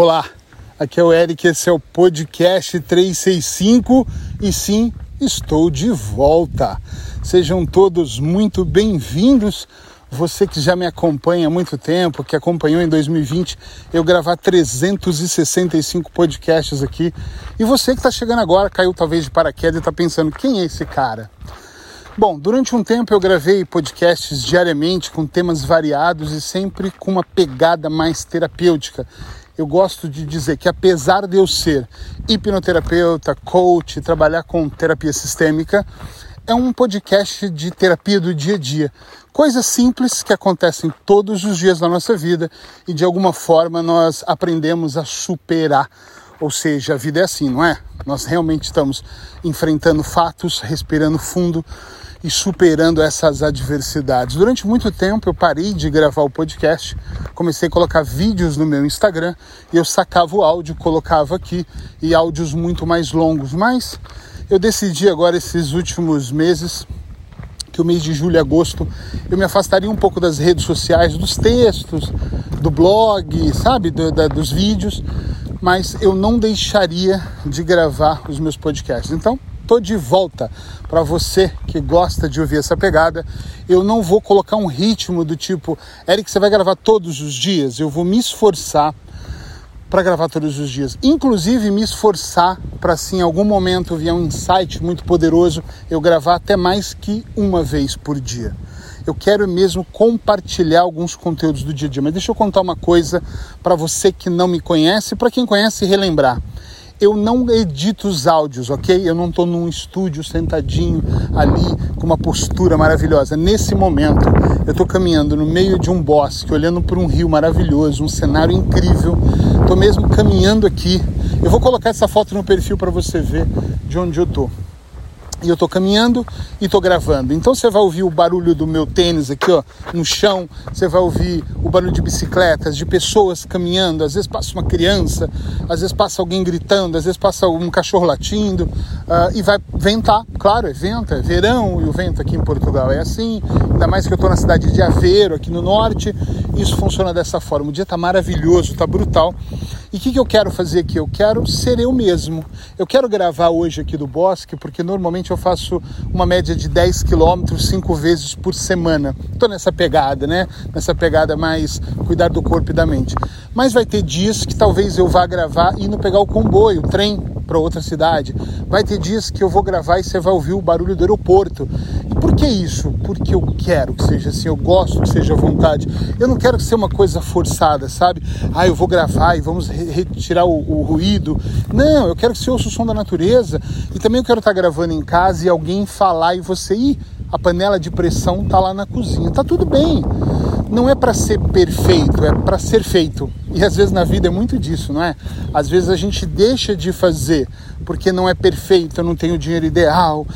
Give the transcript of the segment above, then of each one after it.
Olá, aqui é o Eric, esse é o podcast 365 e sim, estou de volta. Sejam todos muito bem-vindos. Você que já me acompanha há muito tempo, que acompanhou em 2020 eu gravar 365 podcasts aqui, e você que está chegando agora, caiu talvez de paraquedas e está pensando: quem é esse cara? Bom, durante um tempo eu gravei podcasts diariamente com temas variados e sempre com uma pegada mais terapêutica eu gosto de dizer que apesar de eu ser hipnoterapeuta, coach, trabalhar com terapia sistêmica, é um podcast de terapia do dia a dia. Coisas simples que acontecem todos os dias da nossa vida e de alguma forma nós aprendemos a superar. Ou seja, a vida é assim, não é? Nós realmente estamos enfrentando fatos, respirando fundo, e superando essas adversidades. Durante muito tempo eu parei de gravar o podcast, comecei a colocar vídeos no meu Instagram e eu sacava o áudio, colocava aqui e áudios muito mais longos, mas eu decidi agora esses últimos meses que o mês de julho e agosto eu me afastaria um pouco das redes sociais, dos textos, do blog, sabe, do, da, dos vídeos, mas eu não deixaria de gravar os meus podcasts. Então, tô de volta para você que gosta de ouvir essa pegada. Eu não vou colocar um ritmo do tipo, Eric, você vai gravar todos os dias. Eu vou me esforçar para gravar todos os dias. Inclusive me esforçar para se em algum momento vier um insight muito poderoso, eu gravar até mais que uma vez por dia. Eu quero mesmo compartilhar alguns conteúdos do dia a dia, mas deixa eu contar uma coisa para você que não me conhece, para quem conhece relembrar eu não edito os áudios, ok? Eu não estou num estúdio sentadinho ali com uma postura maravilhosa. Nesse momento, eu estou caminhando no meio de um bosque, olhando para um rio maravilhoso, um cenário incrível. Estou mesmo caminhando aqui. Eu vou colocar essa foto no perfil para você ver de onde eu estou e eu estou caminhando e estou gravando. Então você vai ouvir o barulho do meu tênis aqui, ó, no chão. Você vai ouvir o barulho de bicicletas, de pessoas caminhando. Às vezes passa uma criança, às vezes passa alguém gritando, às vezes passa um cachorro latindo uh, e vai ventar. Claro, é vento, é verão e o vento aqui em Portugal é assim. Ainda mais que eu estou na cidade de Aveiro, aqui no norte. Isso funciona dessa forma. O dia está maravilhoso, está brutal. E o que, que eu quero fazer aqui? Eu quero ser eu mesmo. Eu quero gravar hoje aqui do bosque, porque normalmente eu faço uma média de 10 quilômetros cinco vezes por semana. Estou nessa pegada, né? Nessa pegada mais cuidar do corpo e da mente. Mas vai ter dias que talvez eu vá gravar indo pegar o comboio, o trem para outra cidade. Vai ter dias que eu vou gravar e você vai ouvir o barulho do aeroporto. Por que isso? Porque eu quero que seja assim, eu gosto que seja à vontade. Eu não quero que seja uma coisa forçada, sabe? Ah, eu vou gravar e vamos retirar o, o, ruído. Não, eu quero que você ouça o som da natureza. E também eu quero estar gravando em casa e alguém falar e você ir. A panela de pressão tá lá na cozinha. Tá tudo bem não é para ser perfeito, é para ser feito. E às vezes na vida é muito disso, não é? Às vezes a gente deixa de fazer porque não é perfeito, eu não tenho o dinheiro ideal,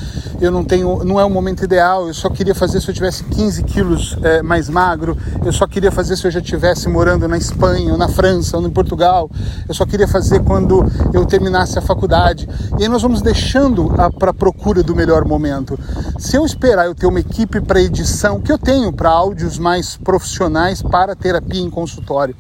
eu não tenho, não é o momento ideal, eu só queria fazer se eu tivesse 15 quilos é, mais magro, eu só queria fazer se eu já estivesse morando na Espanha, ou na França, ou em Portugal, eu só queria fazer quando eu terminasse a faculdade. E aí nós vamos deixando para a procura do melhor momento. Se eu esperar eu ter uma equipe para edição, que eu tenho para áudios mais profissionais para terapia em consultório,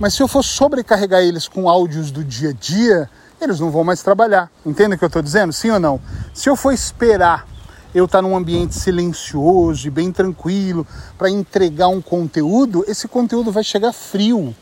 mas se eu for sobrecarregar eles com áudios do dia a dia, eles não vão mais trabalhar. Entende o que eu estou dizendo? Sim ou não? Se eu for esperar eu estar num ambiente silencioso e bem tranquilo para entregar um conteúdo, esse conteúdo vai chegar frio.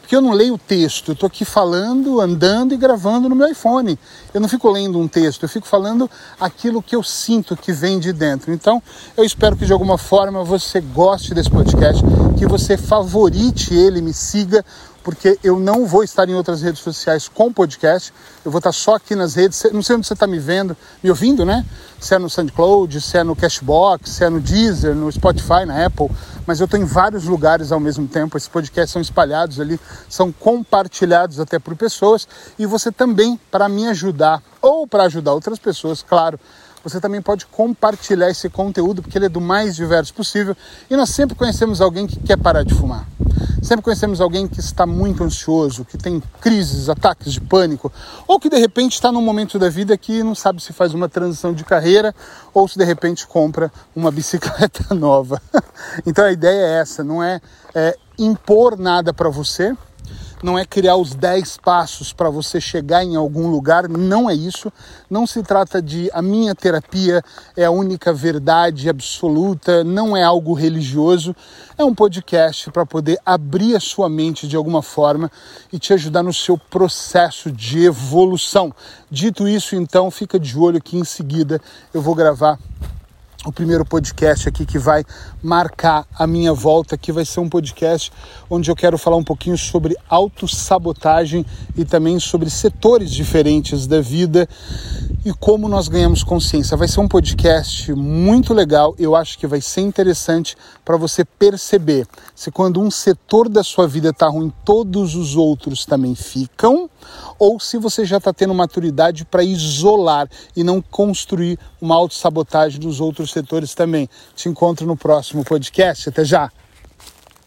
Porque eu não leio o texto, eu estou aqui falando, andando e gravando no meu iPhone. Eu não fico lendo um texto, eu fico falando aquilo que eu sinto que vem de dentro. Então, eu espero que de alguma forma você goste desse podcast, que você favorite ele, me siga, porque eu não vou estar em outras redes sociais com podcast. Eu vou estar só aqui nas redes. Não sei onde você está me vendo, me ouvindo, né? Se é no SoundCloud, se é no Cashbox, se é no Deezer, no Spotify, na Apple. Mas eu estou em vários lugares ao mesmo tempo. Esses podcasts são espalhados ali, são compartilhados até por pessoas. E você também, para me ajudar, ou para ajudar outras pessoas, claro, você também pode compartilhar esse conteúdo, porque ele é do mais diverso possível. E nós sempre conhecemos alguém que quer parar de fumar. Sempre conhecemos alguém que está muito ansioso, que tem crises, ataques de pânico, ou que de repente está num momento da vida que não sabe se faz uma transição de carreira ou se de repente compra uma bicicleta nova. então a ideia é essa, não é, é impor nada para você, não é criar os 10 passos para você chegar em algum lugar, não é isso. Não se trata de a minha terapia é a única verdade absoluta, não é algo religioso. É um podcast para poder abrir a sua mente de alguma forma e te ajudar no seu processo de evolução. Dito isso, então, fica de olho que em seguida eu vou gravar o primeiro podcast aqui que vai marcar a minha volta, que vai ser um podcast onde eu quero falar um pouquinho sobre autossabotagem e também sobre setores diferentes da vida e como nós ganhamos consciência. Vai ser um podcast muito legal, eu acho que vai ser interessante para você perceber se quando um setor da sua vida está ruim, todos os outros também ficam, ou se você já está tendo maturidade para isolar e não construir uma autossabotagem dos outros setores também. Te encontro no próximo podcast. Até já!